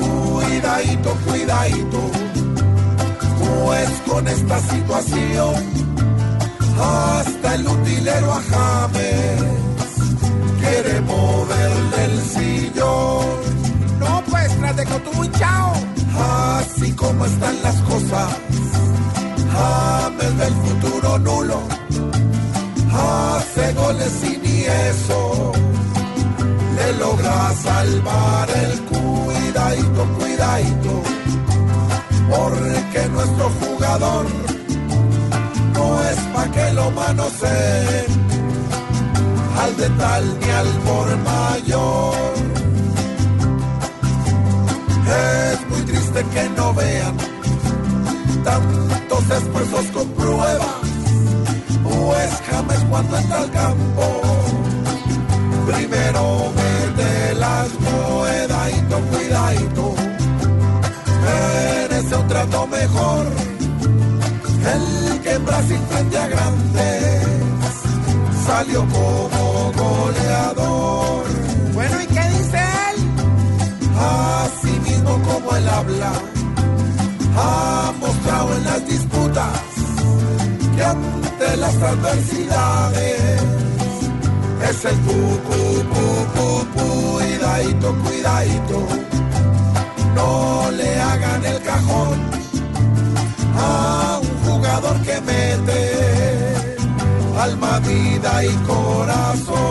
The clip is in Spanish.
Cuidadito. Cuidadito. Pues con esta situación, hasta el utilero a James quiere moverle el sillón. No, pues, tras de tú y chao. Así como están las cosas, James del futuro nulo. Hace goles y ni eso logra salvar el cuidadito, cuidadito. Porque nuestro jugador no es pa' que lo manoseen al de tal ni al por mayor. Es muy triste que no vean tantos esfuerzos con pruebas, pues jamás cuando entra al campo. Cuidadito, merece un trato mejor. El que en Brasil frente a grande salió como goleador. Bueno, ¿y qué dice él? Así mismo como él habla, ha mostrado en las disputas que ante las adversidades es el pu, pu, pu, pu, cuidadito, cuidadito. Mete alma, vida y corazón.